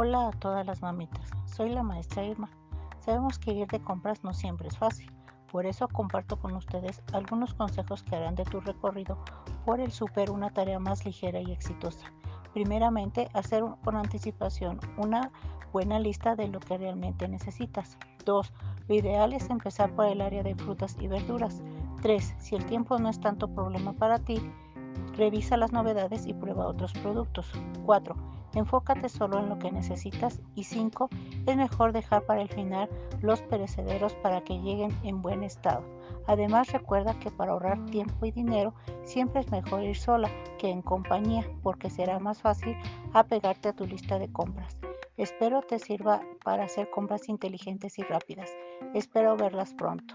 Hola a todas las mamitas, soy la maestra Irma. Sabemos que ir de compras no siempre es fácil, por eso comparto con ustedes algunos consejos que harán de tu recorrido por el súper una tarea más ligera y exitosa. Primeramente, hacer con anticipación una buena lista de lo que realmente necesitas. 2. Lo ideal es empezar por el área de frutas y verduras. 3. Si el tiempo no es tanto problema para ti, revisa las novedades y prueba otros productos. 4 Enfócate solo en lo que necesitas. Y 5. Es mejor dejar para el final los perecederos para que lleguen en buen estado. Además recuerda que para ahorrar tiempo y dinero siempre es mejor ir sola que en compañía porque será más fácil apegarte a tu lista de compras. Espero te sirva para hacer compras inteligentes y rápidas. Espero verlas pronto.